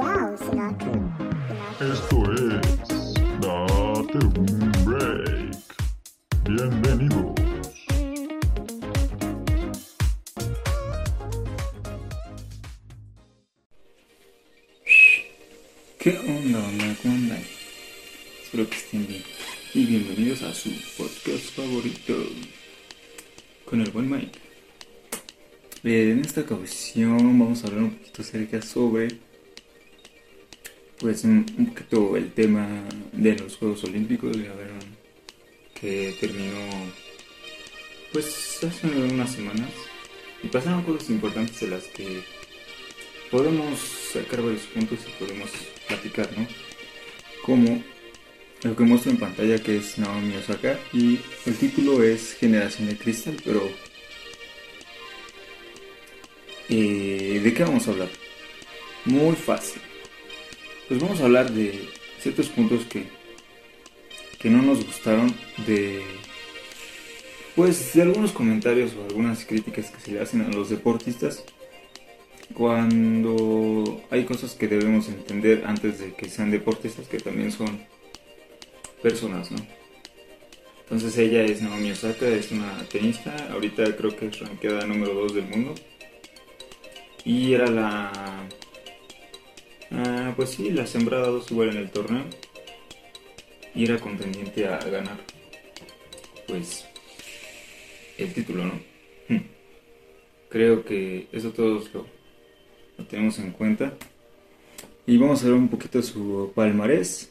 Wow, Sinatra. Esto es Date un Break. Bienvenidos. ¿Qué onda, banda? ¿Cómo andan? Espero que estén bien. Y bienvenidos a su podcast favorito con el buen Mike. Eh, en esta ocasión vamos a hablar un poquito acerca sobre, pues, un poquito el tema de los Juegos Olímpicos. Ya que terminó, pues, hace unas semanas y pasaron cosas importantes de las que podemos sacar varios puntos y podemos platicar, ¿no? Como lo que muestro en pantalla que es Naomi Osaka y el título es Generación de Cristal, pero eh, ¿de qué vamos a hablar? Muy fácil. Pues vamos a hablar de ciertos puntos que, que no nos gustaron de pues de algunos comentarios o algunas críticas que se le hacen a los deportistas cuando hay cosas que debemos entender antes de que sean deportistas que también son personas, ¿no? Entonces ella es Naomi Osaka, es una tenista, ahorita creo que es ranqueada número 2 del mundo. Y era la... pues sí, la sembrada 2 igual en el torneo. Y era contendiente a ganar, pues, el título, ¿no? Hmm. Creo que eso todos lo, tenemos en cuenta. Y vamos a ver un poquito su palmarés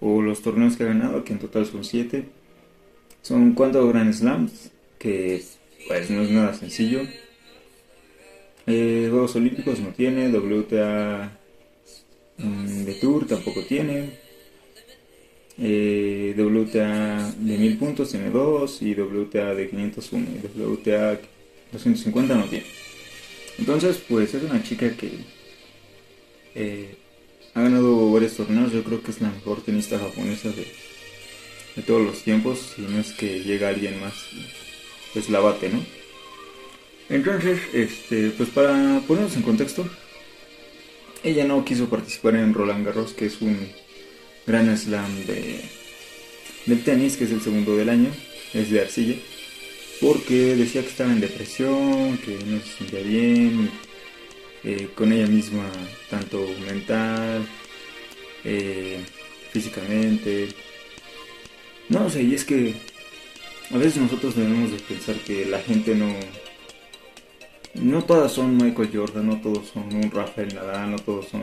o los torneos que ha ganado, que en total son 7. Son 4 Grand Slams, que pues no es nada sencillo. Eh, Juegos Olímpicos no tiene, WTA de Tour tampoco tiene. Eh, WTA de 1000 puntos tiene 2 y WTA de 501 y WTA 250 no tiene. Entonces, pues es una chica que eh, ha ganado varios torneos. Yo creo que es la mejor tenista japonesa de, de todos los tiempos. Si no es que llega alguien más, pues la bate, ¿no? Entonces, este, pues para ponernos en contexto, ella no quiso participar en Roland Garros, que es un gran slam de, del tenis, que es el segundo del año, es de arcilla porque decía que estaba en depresión, que no se sentía bien, eh, con ella misma, tanto mental, eh, físicamente. No sé, y es que a veces nosotros debemos de pensar que la gente no... No todas son Michael Jordan, no todos son un Rafael Nadal, no todos son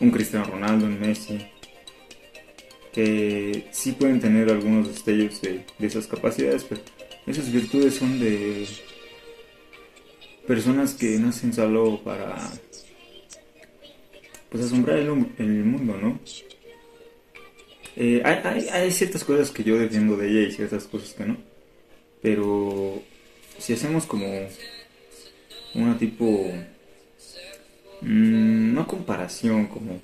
un Cristiano Ronaldo, un Messi. Que sí pueden tener algunos destellos de, esas capacidades, pero esas virtudes son de personas que nacen solo para pues asombrar el, el mundo, ¿no? Eh, hay, hay, hay, ciertas cosas que yo defiendo de ella y ciertas cosas que no. Pero si hacemos como una tipo... Mmm, no comparación, como...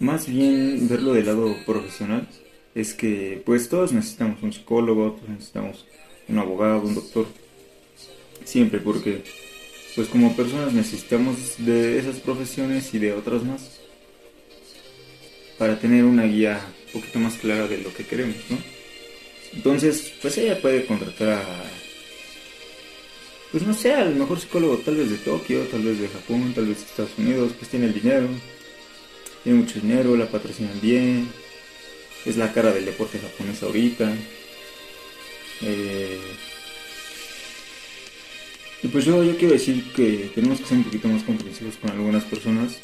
Más bien verlo del lado profesional es que pues todos necesitamos un psicólogo, todos necesitamos un abogado, un doctor, siempre porque pues como personas necesitamos de esas profesiones y de otras más para tener una guía un poquito más clara de lo que queremos, ¿no? Entonces, pues ella puede contratar a, pues no sé, al mejor psicólogo tal vez de Tokio, tal vez de Japón, tal vez de Estados Unidos, pues tiene el dinero, tiene mucho dinero, la patrocinan bien, es la cara del deporte japonés ahorita. Eh, y pues yo, yo quiero decir que tenemos que ser un poquito más comprensivos con algunas personas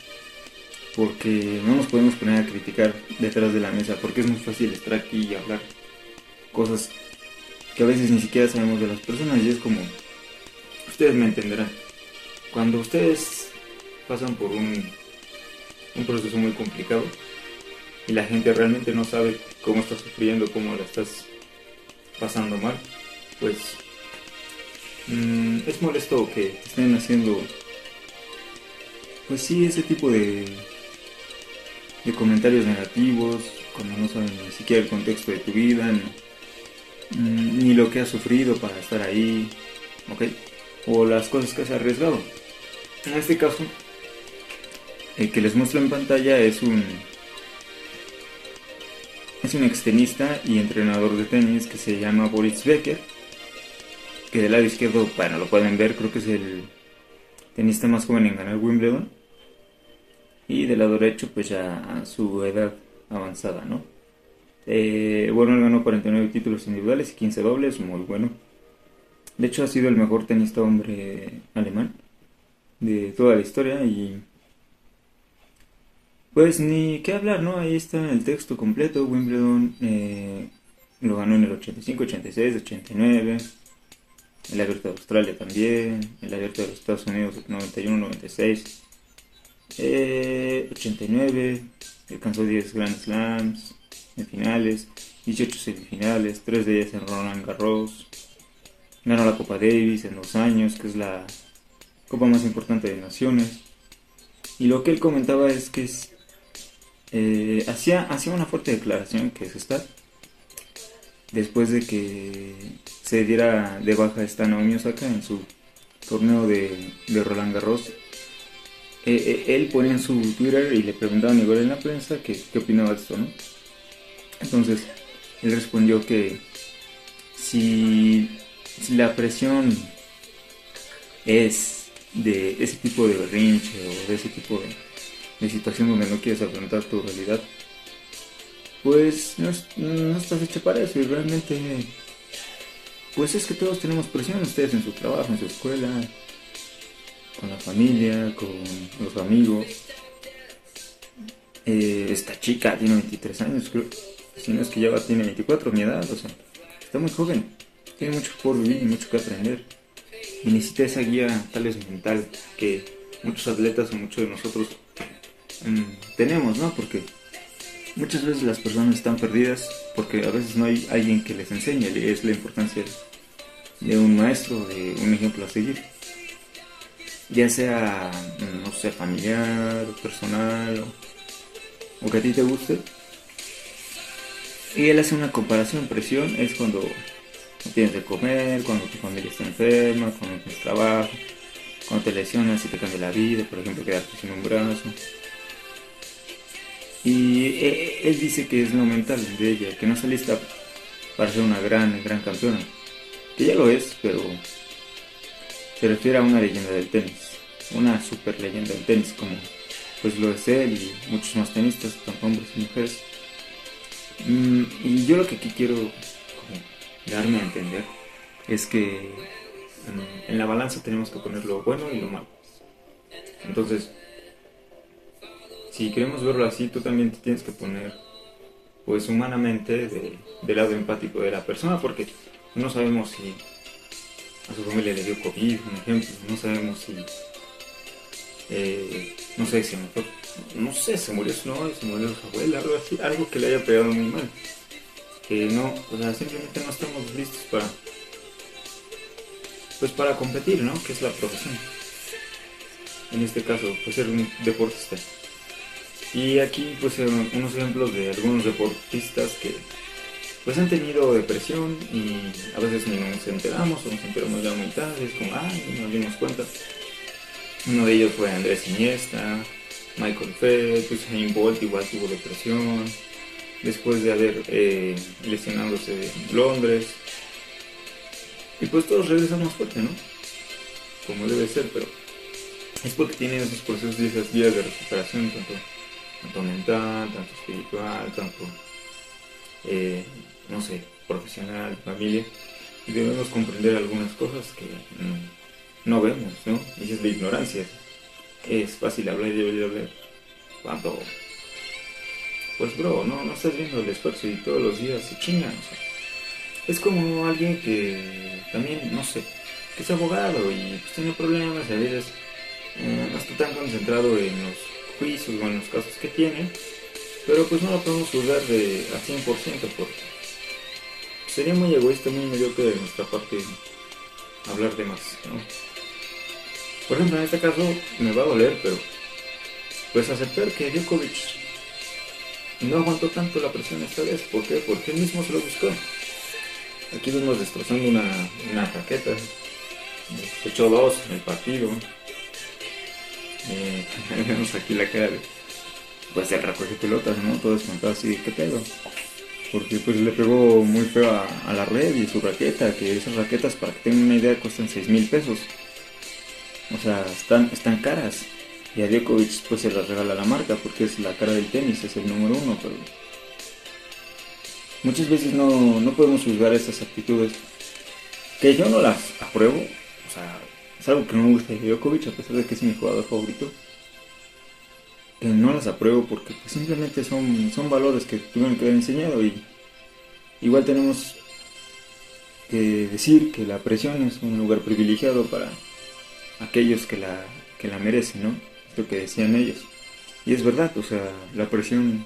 porque no nos podemos poner a criticar detrás de la mesa porque es muy fácil estar aquí y hablar cosas que a veces ni siquiera sabemos de las personas y es como ustedes me entenderán cuando ustedes pasan por un, un proceso muy complicado y la gente realmente no sabe cómo estás sufriendo, cómo la estás pasando mal, pues mmm, es molesto que estén haciendo, pues sí, ese tipo de, de comentarios negativos, cuando no saben ni siquiera el contexto de tu vida, ni, ni lo que has sufrido para estar ahí, ¿ok? O las cosas que has arriesgado. En este caso, el que les muestro en pantalla es un es un extenista y entrenador de tenis que se llama Boris Becker que del lado izquierdo bueno lo pueden ver creo que es el tenista más joven en ganar Wimbledon. Y del lado derecho pues ya a su edad avanzada no eh, bueno él ganó 49 títulos individuales y 15 dobles muy bueno de hecho ha sido el mejor tenista hombre alemán de toda la historia y pues ni qué hablar, ¿no? Ahí está el texto completo. Wimbledon eh, lo ganó en el 85, 86, 89. El abierto de Australia también. El abierto de los Estados Unidos 91, 96. Eh, 89. Alcanzó 10 Grand Slams en finales. 18 semifinales. 3 de ellas en Roland Garros. Ganó la Copa Davis en dos años, que es la copa más importante de naciones. Y lo que él comentaba es que eh, hacía, hacía una fuerte declaración que es esta después de que se diera de baja esta Naomi Osaka en su torneo de, Roland Garros eh, eh, él ponía en su Twitter y le preguntaban igual en la prensa que, qué opinaba de esto, ¿no? Entonces, él respondió que si, si la presión es de ese tipo de berrinche o de ese tipo de, de situación donde no quieres afrontar tu realidad, pues no, no estás hecho para eso y realmente, pues es que todos tenemos presión, ustedes en su trabajo, en su escuela, con la familia, con los amigos. Eh, esta chica tiene 23 años, creo, si no es que ya va, tiene 24, mi edad, o sea, está muy joven, tiene mucho por vivir y mucho que aprender. Y necesita esa guía tal vez mental que muchos atletas o muchos de nosotros Mm, tenemos, ¿no? Porque muchas veces las personas están perdidas porque a veces no hay alguien que les enseñe, es la importancia de un maestro, de un ejemplo a seguir. Ya sea, mm, no sé, familiar, personal, o, que a ti te guste. Y él hace una comparación, presión es cuando tienes de comer, cuando tu familia está enferma, cuando tienes trabajo, cuando te lesionas y te cambia la vida, por ejemplo, quedarte sin un brazo y eh, él dice que es lo mental de ella, que no está lista para ser una gran, gran campeona. Que ya lo es, pero se refiere a una leyenda del tenis. Una super leyenda del tenis, como pues lo es él y muchos más tenistas, tanto hombres y mujeres. Mm, y yo lo que aquí quiero darme a entender es que en la balanza tenemos que poner lo bueno y lo malo. Entonces, si queremos verlo así, tú también te tienes que poner, pues humanamente, del lado empático de la persona, porque no sabemos si a su familia le dio COVID, un ejemplo, no sabemos si, eh, no sé, si mejor, no sé, se murió su novia, se murió su abuela, algo así, algo que le haya pegado muy mal. Que no, o sea, simplemente no estamos listos para, pues para competir, ¿no? Que es la profesión. En este caso, pues ser un deportista. Y aquí pues eh, unos ejemplos de algunos deportistas que pues han tenido depresión y a veces ni nos enteramos o nos enteramos ya muy es como, ay, no nos dimos cuenta. Uno de ellos fue Andrés Iniesta, Michael Phelps, Usain Bolt igual tuvo depresión, después de haber eh, lesionándose en Londres. Y pues todos regresan más fuerte, ¿no? Como debe ser, pero es porque tienen esos procesos y esas vías de recuperación tanto mental, tanto espiritual, tanto, eh, no sé, profesional, familia, y debemos comprender algunas cosas que no vemos, ¿no? Y es la ignorancia. Es fácil hablar y hablar, hablar. Cuando, pues bro, no, no estás viendo el esfuerzo y todos los días se chingan, o sea, es como alguien que también, no sé, que es abogado y pues tiene problemas y a veces eh, no está tan concentrado en los juicios o en los casos que tiene, pero pues no lo podemos juzgar de a 100% porque sería muy egoísta, muy mediocre de nuestra parte hablar de más. Por ejemplo, en este caso me va a doler, pero pues aceptar que Djokovic no aguantó tanto la presión esta vez. ¿Por qué? Porque él mismo se lo buscó. Aquí vemos destrozando una, una raqueta. echó dos en el partido Eh, vemos aquí la cara de, pues el recoge pelotas, ¿no? Todo descontado así, ¿qué pedo? Porque pues le pegó muy feo a, a la red y su raqueta, que esas raquetas, para que tengan una idea, cuestan 6 mil pesos. O sea, están, están caras. Y a Djokovic pues se las regala la marca porque es la cara del tenis, es el número uno, pero muchas veces no, no podemos juzgar estas actitudes que yo no las apruebo. O sea, es algo que no me gusta de Djokovic a pesar de que es mi jugador favorito. Que no las apruebo porque pues, simplemente son, son valores que tuvieron que haber enseñado y igual tenemos que decir que la presión es un lugar privilegiado para aquellos que la, que la merecen, ¿no? Lo que decían ellos. Y es verdad, o sea, la presión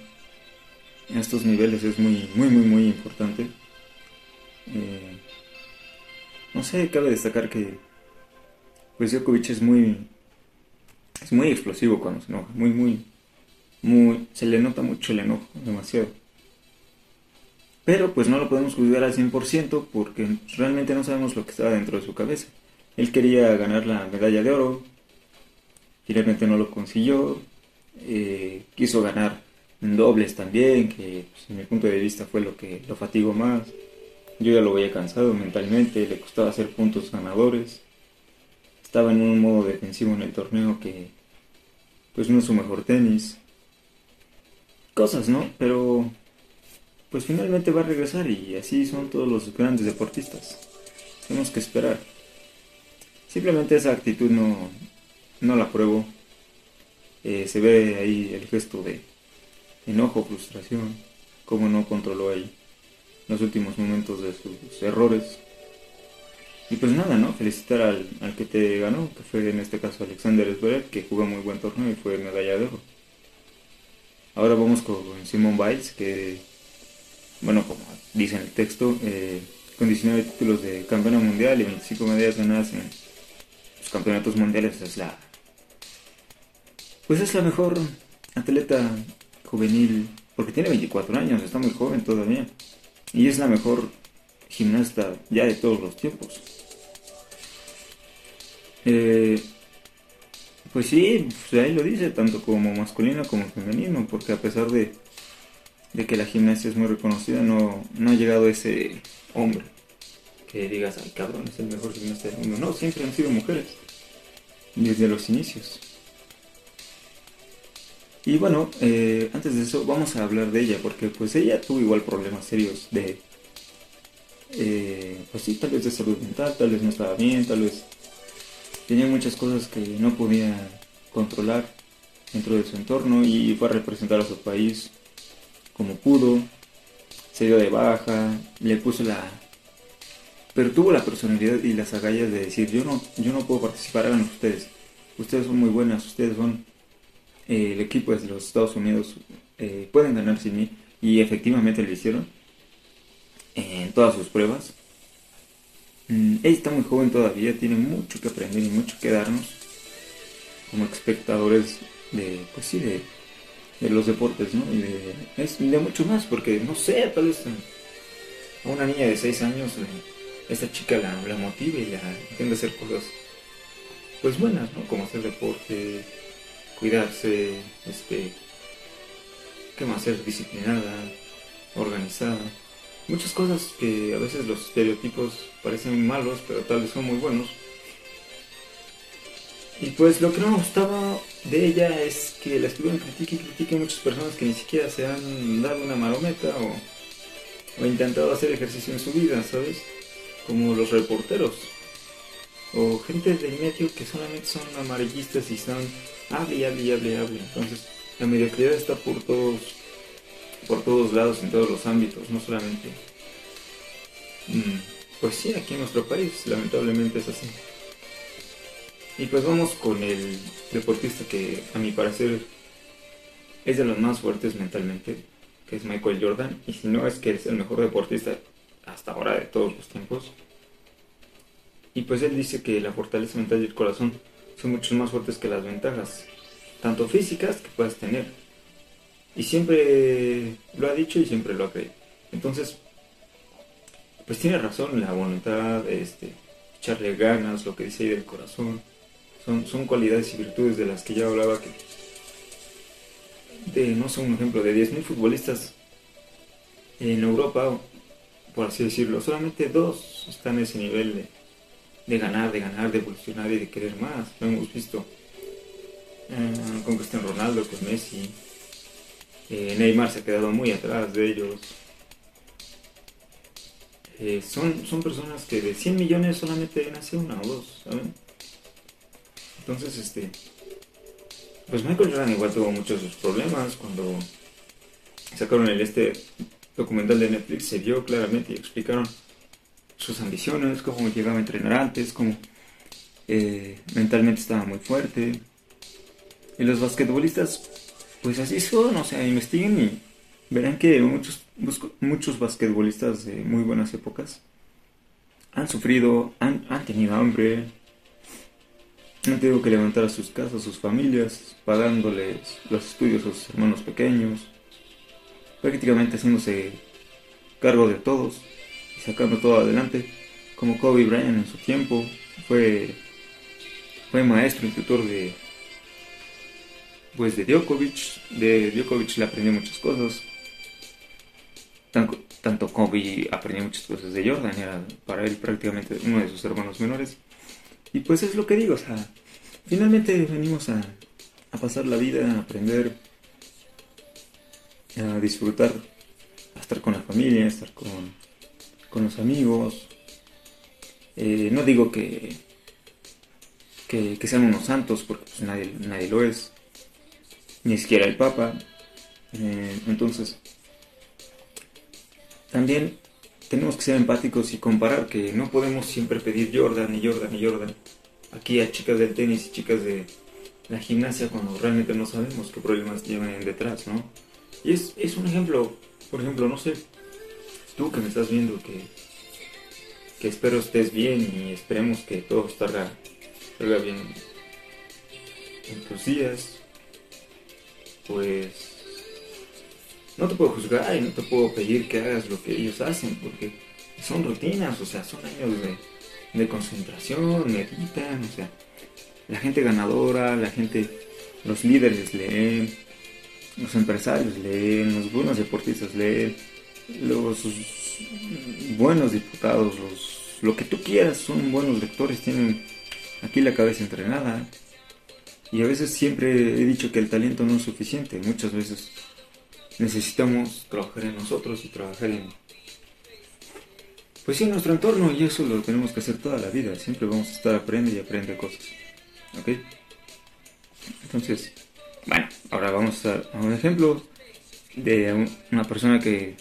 en estos niveles es muy, muy, muy, muy importante. Eh, no sé, cabe destacar que pues Djokovic es muy es muy explosivo cuando se enoja, muy, muy, muy, se le nota mucho el enojo, demasiado. Pero pues no lo podemos juzgar al 100% porque realmente no sabemos lo que estaba dentro de su cabeza. Él quería ganar la medalla de oro, finalmente no lo consiguió, eh, quiso ganar en dobles también, que pues, en mi punto de vista fue lo que lo fatigó más. Yo ya lo veía cansado mentalmente, le costaba hacer puntos ganadores. Estaba en un modo defensivo en el torneo que pues no es su mejor tenis. Cosas, ¿no? Pero pues finalmente va a regresar y así son todos los grandes deportistas. Tenemos que esperar. Simplemente esa actitud no, no la pruebo. Eh, se ve ahí el gesto de enojo, frustración, cómo no controló ahí los últimos momentos de sus errores. Y pues nada, ¿no? Felicitar al, al que te ganó, que fue en este caso Alexander Zverev, que jugó muy buen torneo y fue medalla de oro. Ahora vamos con Simon Biles, que, bueno, como dice en el texto, eh, con 19 títulos de campeona mundial y 25 medallas ganadas en los campeonatos mundiales, es la, pues es la mejor atleta juvenil, porque tiene 24 años, está muy joven todavía, y es la mejor gimnasta ya de todos los tiempos. Eh, pues sí, pues ahí lo dice, tanto como masculino como femenino, porque a pesar de, de que la gimnasia es muy reconocida, no, no ha llegado ese hombre que digas, ay cabrón, es el mejor gimnasta del mundo. No, siempre han sido mujeres, desde los inicios. Y bueno, eh, antes de eso vamos a hablar de ella, porque pues ella tuvo igual problemas serios de, eh, pues sí, tal vez de salud mental, tal vez no estaba bien, tal vez tenía muchas cosas que no podía controlar dentro de su entorno y fue a representar a su país como pudo, se dio de baja, le puso la... Pero tuvo la personalidad y las agallas de decir, yo no, yo no puedo participar, hagan ustedes. Ustedes son muy buenas, ustedes son el equipo de los Estados Unidos, eh, pueden ganar sin mí. Y efectivamente lo hicieron en todas sus pruebas. Mm, ella está muy joven todavía, tiene mucho que aprender y mucho que darnos como espectadores de, pues sí, de, de los deportes, ¿no? Y de, es, de mucho más, porque no sé, tal vez a una niña de 6 años, eh, esta chica la, la motive y la entiende hacer cosas, pues buenas, ¿no? Como hacer deporte, cuidarse, este, ¿qué más? Ser disciplinada, organizada. Muchas cosas que a veces los estereotipos parecen malos, pero tal vez son muy buenos. Y pues lo que no me gustaba de ella es que la estuvieron critique y critique muchas personas que ni siquiera se han dado una marometa o, o intentado hacer ejercicio en su vida, ¿sabes? Como los reporteros. O gente del medio que solamente son amarillistas y están hable y hable y hable hable. Entonces la mediocridad está por todos, por todos lados, en todos los ámbitos, no solamente... Mm, pues sí, aquí en nuestro país, lamentablemente es así. Y pues vamos con el deportista que a mi parecer es de los más fuertes mentalmente, que es Michael Jordan. Y si no es que es el mejor deportista hasta ahora de todos los tiempos. Y pues él dice que la fortaleza mental y el corazón son mucho más fuertes que las ventajas, tanto físicas que puedas tener. Y siempre lo ha dicho y siempre lo ha creído. Entonces, pues tiene razón, la voluntad, este, echarle ganas, lo que dice ahí del corazón, Son, son cualidades y virtudes de las que yo hablaba que... De, no sé, un ejemplo, de 10.000 futbolistas en Europa, por así decirlo, solamente dos están en ese nivel de, de ganar, de ganar, de evolucionar y de querer más. Lo hemos visto eh, con Cristiano Ronaldo, con Messi. Eh, Neymar se ha quedado muy atrás de ellos. Eh, son, son personas que de 100 millones solamente nace una o dos, ¿saben? Entonces, este. Pues Michael Jordan igual tuvo muchos de sus problemas cuando sacaron el este documental de Netflix se vio claramente y explicaron sus ambiciones, cómo llegaba a entrenar antes, cómo eh, mentalmente estaba muy fuerte. Y los basquetbolistas, pues así son, o sea, investiguen y verán que muchos, muchos basquetbolistas de muy buenas épocas han sufrido, han, han tenido hambre, han tenido que levantar a sus casas, sus familias, pagándoles los estudios a sus hermanos pequeños, prácticamente haciéndose cargo de todos sacando todo adelante, como Kobe Bryant en su tiempo, fue, fue maestro y tutor de pues de Djokovic, de Djokovic le aprendió muchas cosas, tanto, tanto Kobe aprendió muchas cosas de Jordan, era para él prácticamente uno de sus hermanos menores, y pues es lo que digo, o sea, finalmente venimos a, a pasar la vida, a aprender, a disfrutar, a estar con la familia, a estar con, con los amigos. Eh, no digo que, que, sean unos santos, porque pues nadie, nadie lo es, ni siquiera el Papa. Eh, entonces, también tenemos que ser empáticos y comparar que no podemos siempre pedir Jordan y Jordan y Jordan aquí a chicas del tenis y chicas de la gimnasia cuando realmente no sabemos qué problemas llevan detrás, ¿no? Y es, es un ejemplo, por ejemplo, no sé, tú que me estás viendo, que, que espero estés bien y esperemos que todo salga, salga bien. En tus días, pues no te puedo juzgar y no te puedo pedir que hagas lo que ellos hacen, porque son rutinas, o sea, son años de, de concentración, meditan, o sea, la gente ganadora, la gente, los líderes leen, los empresarios leen, los buenos deportistas leen, los buenos diputados, los, lo que tú quieras, son buenos lectores, tienen aquí la cabeza entrenada. Y a veces siempre he dicho que el talento no es suficiente, muchas veces necesitamos trabajar en nosotros y trabajar en, pues sí, en nuestro entorno y eso lo tenemos que hacer toda la vida, siempre vamos a estar aprende y aprende cosas. ¿Ok? Entonces, bueno, ahora vamos a, a un ejemplo de una persona que,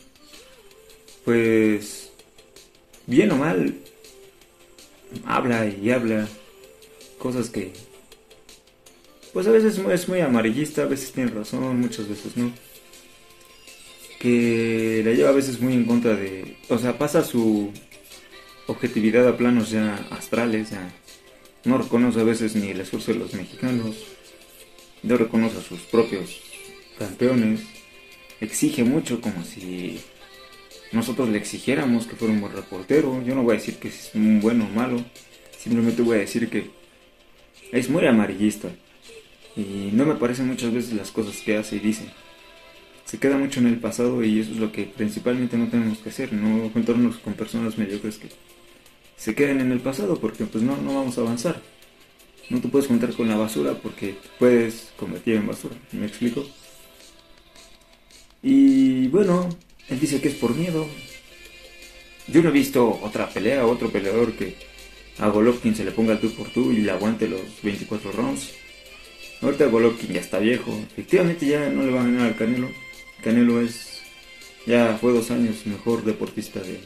pues, bien o mal, habla y habla cosas que, pues a veces es muy amarillista, a veces tiene razón, muchas veces no. Que la lleva a veces muy en contra de, o sea, pasa su objetividad a planos ya astrales, ya no reconoce a veces ni el esfuerzo de los mexicanos no reconoce a sus propios campeones, exige mucho como si nosotros le exigiéramos que fuera un buen reportero. Yo no voy a decir que es un bueno o malo, simplemente voy a decir que es muy amarillista y no me parecen muchas veces las cosas que hace y dice. Se queda mucho en el pasado y eso es lo que principalmente no tenemos que hacer, no juntarnos con personas mediocres que se queden en el pasado porque pues no, no vamos a avanzar. No te puedes juntar con la basura porque puedes convertir en basura. ¿Me explico? Y bueno, él dice que es por miedo. Yo no he visto otra pelea, otro peleador que a Golovkin se le ponga el tú por tú y le aguante los 24 rounds. Ahorita Golovkin ya está viejo. Efectivamente ya no le va a ganar al Canelo. Canelo es, ya fue dos años mejor deportista de,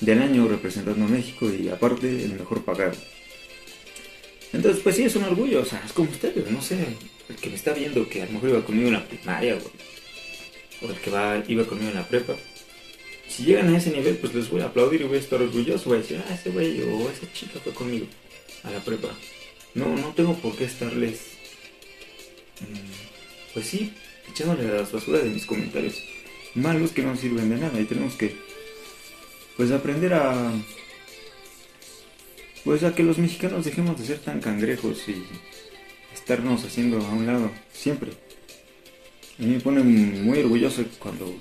del año representando a México y aparte el mejor pagado. Entonces, pues sí, es un orgullo, o sea, es como ustedes, no sé, el que me está viendo que a lo mejor iba conmigo en la primaria, güey, o el que iba conmigo en la prepa. Si llegan a ese nivel, pues les voy a aplaudir y voy a estar orgulloso, voy a decir, ah, ese güey o esa chica fue conmigo a la prepa. No, no tengo por qué estarles, mmm, pues sí, echándole las basuras de mis comentarios malos que no sirven de nada y tenemos que, pues aprender a pues a que los mexicanos dejemos de ser tan cangrejos y estarnos haciendo a un lado siempre. A mí me pone muy orgulloso cuando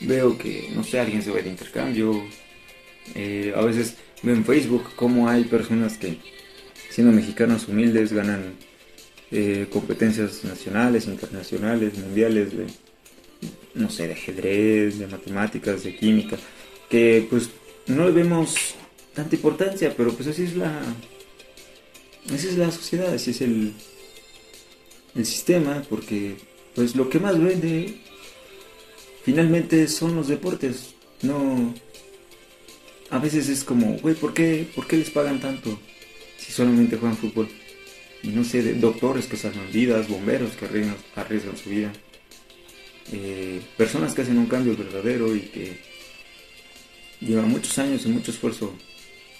veo que, no sé, alguien se va de intercambio. Eh, a veces veo en Facebook cómo hay personas que, siendo mexicanos humildes, ganan eh, competencias nacionales, internacionales, mundiales, de, no sé, de ajedrez, de matemáticas, de química, que pues no le vemos tanta importancia, pero pues así es la, así es la sociedad, así es el, el sistema, porque pues lo que más vende finalmente son los deportes. No. A veces es como, güey, ¿por qué, ¿por qué les pagan tanto si solamente juegan fútbol? Y no sé, doctores que salvan vidas, bomberos que arriesgan, su vida, eh, personas que hacen un cambio verdadero y que llevan muchos años y mucho esfuerzo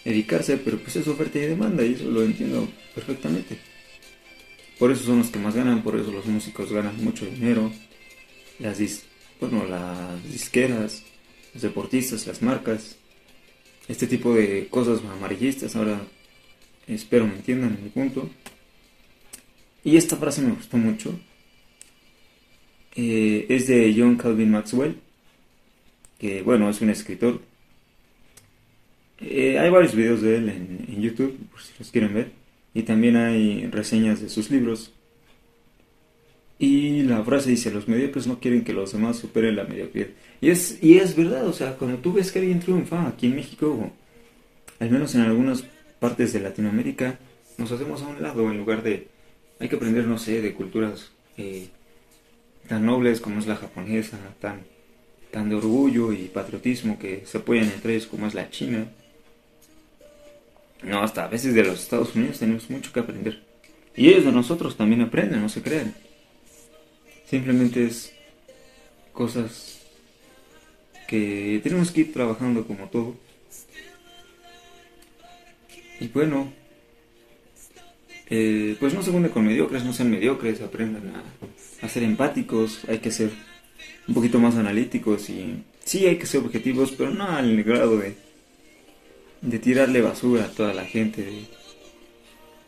dedicarse, pero pues es oferta y demanda y eso lo entiendo perfectamente. Por eso son los que más ganan, por eso los músicos ganan mucho dinero. Las, bueno, las disqueras, los deportistas, las marcas. Este tipo de cosas amarillistas. Ahora espero me entiendan en mi punto. Y esta frase me gustó mucho. Eh, es de John Calvin Maxwell. Que bueno, es un escritor. Eh, hay varios videos de él en YouTube, por si los quieren ver y también hay reseñas de sus libros. Y la frase dice, los mediocres no quieren que los demás superen la mediocridad. Y es, y es verdad, o sea, cuando tú ves que alguien triunfa aquí en México, al menos en algunas partes de Latinoamérica, nos hacemos a un lado en lugar de, hay que aprender, no sé, de culturas eh, tan nobles como es la japonesa, tan, tan de orgullo y patriotismo que se apoyan entre ellos como es la China. No, hasta a veces de los Estados Unidos tenemos mucho que aprender. Y ellos de nosotros también aprenden, no se crean. Simplemente es cosas que tenemos que ir trabajando como todo. Y bueno, eh, pues no se hunde con mediocres, no sean mediocres, aprendan a, a, ser empáticos, hay que ser un poquito más analíticos y sí hay que ser objetivos, pero no al grado de de tirarle basura a toda la gente,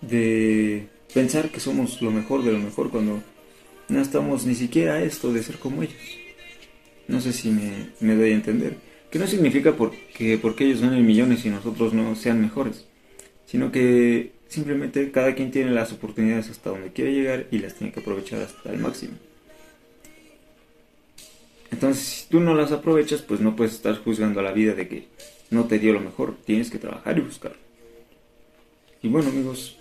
de, pensar que somos lo mejor de lo mejor cuando no estamos ni siquiera esto de ser como ellos. No sé si me, doy a entender. Que no significa porque, porque ellos ganen millones y nosotros no sean mejores, sino que simplemente cada quien tiene las oportunidades hasta donde quiere llegar y las tiene que aprovechar hasta el máximo. Entonces, si tú no las aprovechas, pues no puedes estar juzgando a la vida de que no te dio lo mejor, tienes que trabajar y buscar. Y bueno amigos,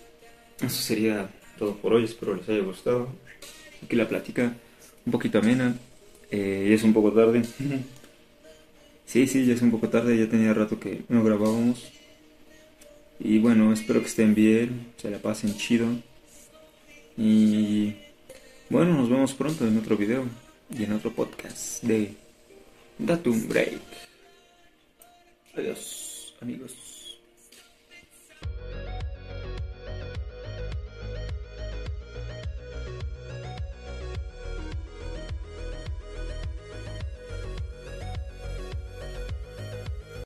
eso sería todo por hoy, espero les haya gustado. Aquí la plática, un poquito amena, eh, es un poco tarde. sí, sí, ya es un poco tarde, ya tenía rato que no grabábamos. Y bueno, espero que estén bien, se la pasen chido. Y bueno, nos vemos pronto en otro video y en otro podcast de Datum Break. Adiós, amigos.